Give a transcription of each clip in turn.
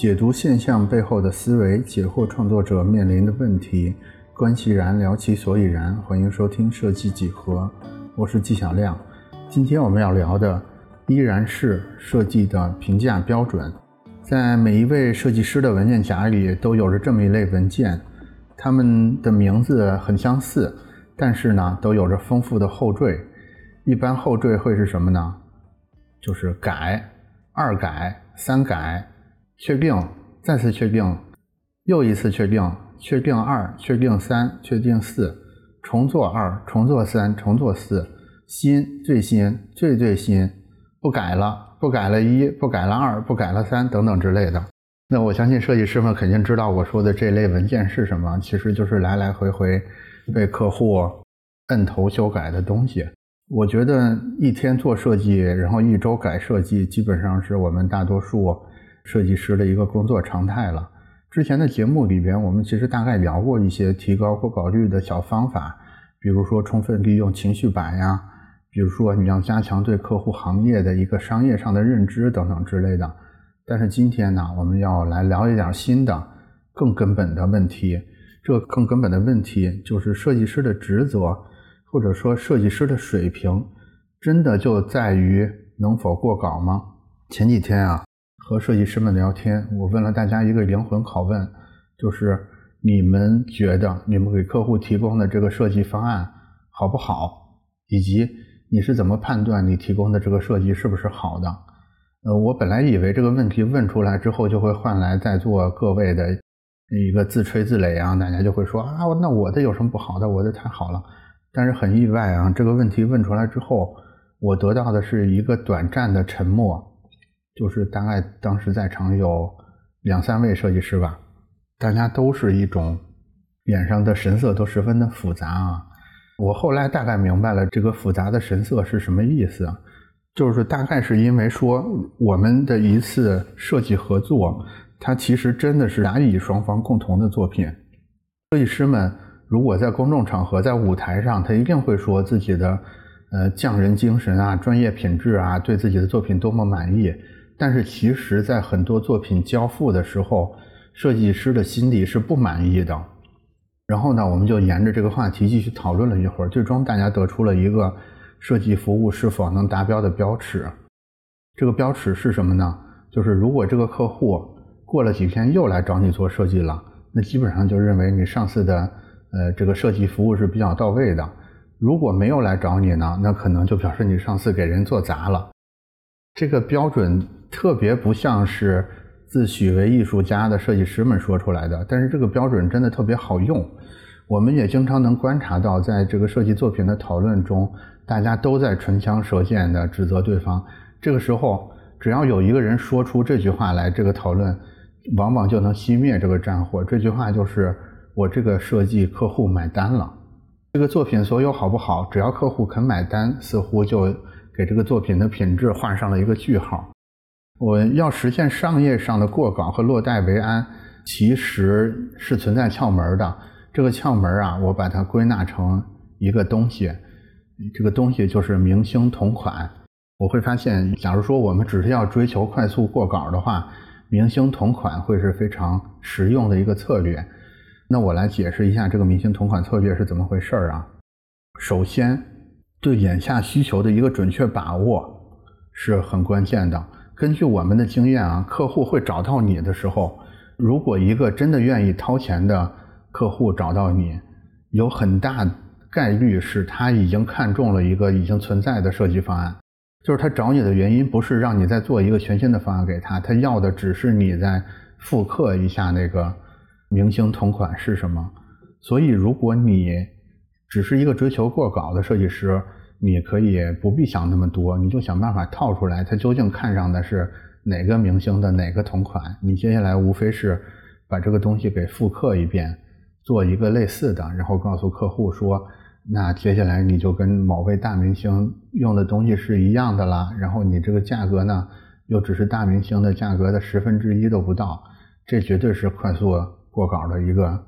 解读现象背后的思维，解惑创作者面临的问题，观其然，聊其所以然。欢迎收听设计几何，我是纪晓亮。今天我们要聊的依然是设计的评价标准。在每一位设计师的文件夹里，都有着这么一类文件，他们的名字很相似，但是呢，都有着丰富的后缀。一般后缀会是什么呢？就是改、二改、三改。确定，再次确定，又一次确定，确定二，确定三，确定四，重做二，重做三，重做四，新，最新，最最新，不改了，不改了一，不改了二，不改了三，等等之类的。那我相信设计师们肯定知道我说的这类文件是什么，其实就是来来回回被客户摁头修改的东西。我觉得一天做设计，然后一周改设计，基本上是我们大多数。设计师的一个工作常态了。之前的节目里边，我们其实大概聊过一些提高过稿率的小方法，比如说充分利用情绪板呀，比如说你要加强对客户行业的一个商业上的认知等等之类的。但是今天呢，我们要来聊一点新的、更根本的问题。这个更根本的问题就是设计师的职责，或者说设计师的水平，真的就在于能否过稿吗？前几天啊。和设计师们聊天，我问了大家一个灵魂拷问，就是你们觉得你们给客户提供的这个设计方案好不好，以及你是怎么判断你提供的这个设计是不是好的？呃，我本来以为这个问题问出来之后就会换来在座各位的一个自吹自擂啊，大家就会说啊，那我的有什么不好的？我的太好了。但是很意外啊，这个问题问出来之后，我得到的是一个短暂的沉默。就是大概当时在场有两三位设计师吧，大家都是一种脸上的神色都十分的复杂啊。我后来大概明白了这个复杂的神色是什么意思，就是大概是因为说我们的一次设计合作，它其实真的是难以双方共同的作品。设计师们如果在公众场合、在舞台上，他一定会说自己的呃匠人精神啊、专业品质啊，对自己的作品多么满意。但是其实，在很多作品交付的时候，设计师的心里是不满意的。然后呢，我们就沿着这个话题继续讨论了一会儿，最终大家得出了一个设计服务是否能达标的标尺。这个标尺是什么呢？就是如果这个客户过了几天又来找你做设计了，那基本上就认为你上次的呃这个设计服务是比较到位的。如果没有来找你呢，那可能就表示你上次给人做砸了。这个标准。特别不像是自诩为艺术家的设计师们说出来的，但是这个标准真的特别好用。我们也经常能观察到，在这个设计作品的讨论中，大家都在唇枪舌剑地指责对方。这个时候，只要有一个人说出这句话来，这个讨论往往就能熄灭这个战火。这句话就是：“我这个设计客户买单了。”这个作品所有好不好，只要客户肯买单，似乎就给这个作品的品质画上了一个句号。我要实现商业上的过稿和落袋为安，其实是存在窍门的。这个窍门啊，我把它归纳成一个东西，这个东西就是明星同款。我会发现，假如说我们只是要追求快速过稿的话，明星同款会是非常实用的一个策略。那我来解释一下这个明星同款策略是怎么回事啊？首先，对眼下需求的一个准确把握是很关键的。根据我们的经验啊，客户会找到你的时候，如果一个真的愿意掏钱的客户找到你，有很大概率是他已经看中了一个已经存在的设计方案，就是他找你的原因不是让你再做一个全新的方案给他，他要的只是你再复刻一下那个明星同款是什么。所以，如果你只是一个追求过稿的设计师，你可以不必想那么多，你就想办法套出来，他究竟看上的是哪个明星的哪个同款。你接下来无非是把这个东西给复刻一遍，做一个类似的，然后告诉客户说，那接下来你就跟某位大明星用的东西是一样的啦。然后你这个价格呢，又只是大明星的价格的十分之一都不到，这绝对是快速过稿的一个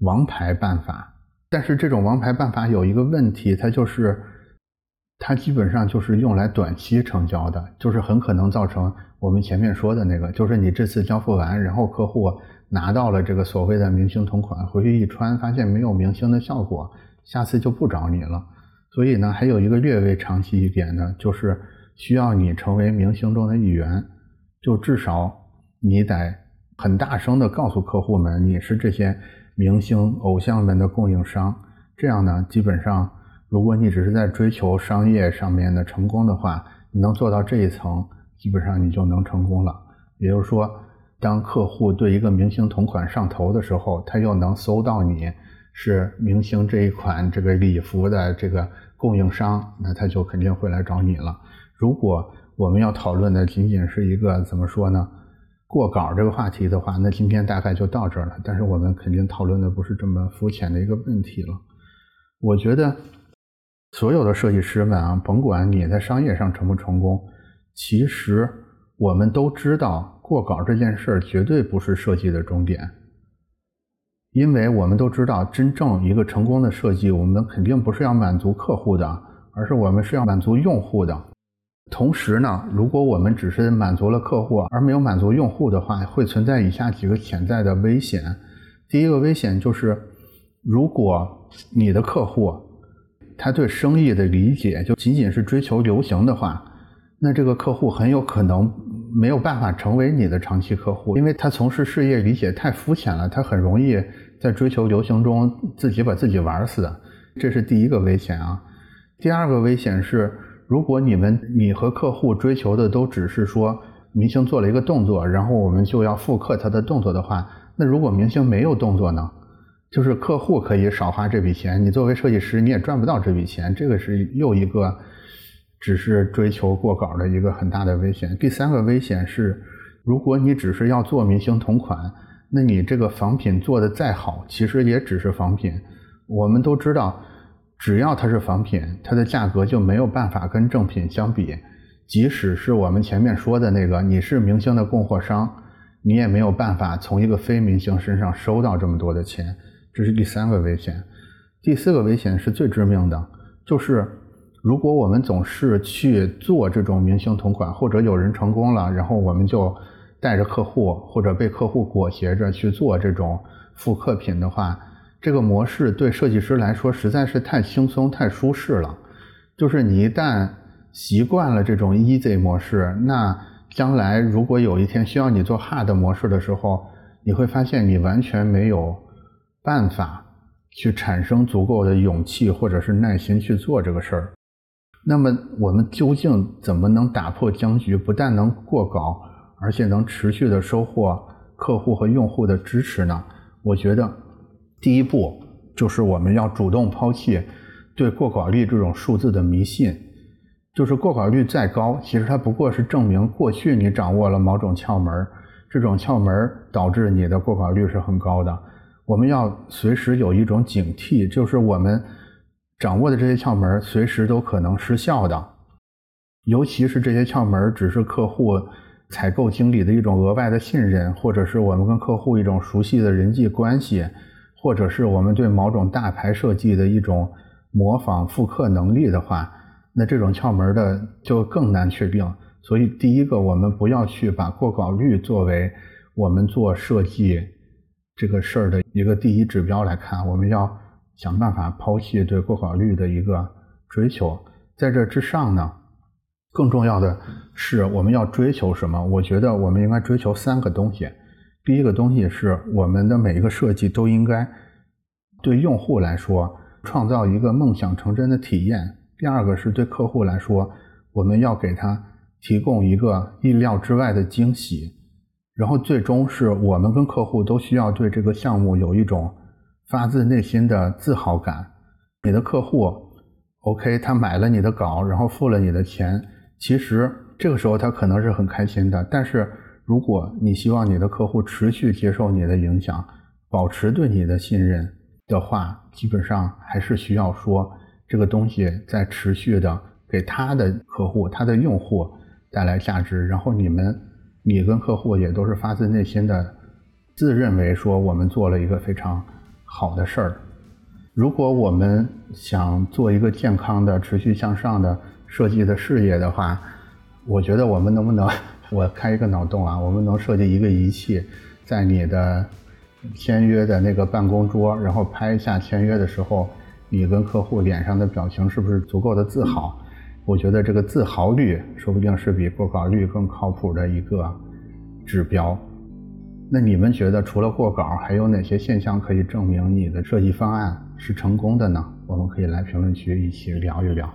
王牌办法。但是这种王牌办法有一个问题，它就是。它基本上就是用来短期成交的，就是很可能造成我们前面说的那个，就是你这次交付完，然后客户拿到了这个所谓的明星同款，回去一穿，发现没有明星的效果，下次就不找你了。所以呢，还有一个略微长期一点的，就是需要你成为明星中的一员，就至少你得很大声的告诉客户们，你是这些明星偶像们的供应商。这样呢，基本上。如果你只是在追求商业上面的成功的话，你能做到这一层，基本上你就能成功了。也就是说，当客户对一个明星同款上头的时候，他又能搜到你是明星这一款这个礼服的这个供应商，那他就肯定会来找你了。如果我们要讨论的仅仅是一个怎么说呢，过稿这个话题的话，那今天大概就到这儿了。但是我们肯定讨论的不是这么肤浅的一个问题了。我觉得。所有的设计师们啊，甭管你在商业上成不成功，其实我们都知道过稿这件事儿绝对不是设计的终点，因为我们都知道，真正一个成功的设计，我们肯定不是要满足客户的，而是我们是要满足用户的。同时呢，如果我们只是满足了客户而没有满足用户的话，会存在以下几个潜在的危险。第一个危险就是，如果你的客户。他对生意的理解就仅仅是追求流行的话，那这个客户很有可能没有办法成为你的长期客户，因为他从事事业理解太肤浅了，他很容易在追求流行中自己把自己玩死，这是第一个危险啊。第二个危险是，如果你们你和客户追求的都只是说明星做了一个动作，然后我们就要复刻他的动作的话，那如果明星没有动作呢？就是客户可以少花这笔钱，你作为设计师你也赚不到这笔钱，这个是又一个只是追求过稿的一个很大的危险。第三个危险是，如果你只是要做明星同款，那你这个仿品做的再好，其实也只是仿品。我们都知道，只要它是仿品，它的价格就没有办法跟正品相比。即使是我们前面说的那个，你是明星的供货商，你也没有办法从一个非明星身上收到这么多的钱。这是第三个危险，第四个危险是最致命的，就是如果我们总是去做这种明星同款，或者有人成功了，然后我们就带着客户或者被客户裹挟着去做这种复刻品的话，这个模式对设计师来说实在是太轻松、太舒适了。就是你一旦习惯了这种 easy 模式，那将来如果有一天需要你做 hard 模式的时候，你会发现你完全没有。办法去产生足够的勇气或者是耐心去做这个事儿。那么我们究竟怎么能打破僵局？不但能过稿，而且能持续的收获客户和用户的支持呢？我觉得第一步就是我们要主动抛弃对过稿率这种数字的迷信。就是过稿率再高，其实它不过是证明过去你掌握了某种窍门，这种窍门导致你的过稿率是很高的。我们要随时有一种警惕，就是我们掌握的这些窍门随时都可能失效的，尤其是这些窍门只是客户采购经理的一种额外的信任，或者是我们跟客户一种熟悉的人际关系，或者是我们对某种大牌设计的一种模仿复刻能力的话，那这种窍门的就更难确定。所以，第一个，我们不要去把过稿率作为我们做设计。这个事儿的一个第一指标来看，我们要想办法抛弃对过稿率的一个追求。在这之上呢，更重要的是我们要追求什么？我觉得我们应该追求三个东西。第一个东西是我们的每一个设计都应该对用户来说创造一个梦想成真的体验。第二个是对客户来说，我们要给他提供一个意料之外的惊喜。然后最终是我们跟客户都需要对这个项目有一种发自内心的自豪感。你的客户，OK，他买了你的稿，然后付了你的钱，其实这个时候他可能是很开心的。但是如果你希望你的客户持续接受你的影响，保持对你的信任的话，基本上还是需要说这个东西在持续的给他的客户、他的用户带来价值，然后你们。你跟客户也都是发自内心的，自认为说我们做了一个非常好的事儿。如果我们想做一个健康的、持续向上的设计的事业的话，我觉得我们能不能，我开一个脑洞啊，我们能设计一个仪器，在你的签约的那个办公桌，然后拍一下签约的时候，你跟客户脸上的表情是不是足够的自豪？我觉得这个自豪率说不定是比过稿率更靠谱的一个指标。那你们觉得除了过稿，还有哪些现象可以证明你的设计方案是成功的呢？我们可以来评论区一起聊一聊。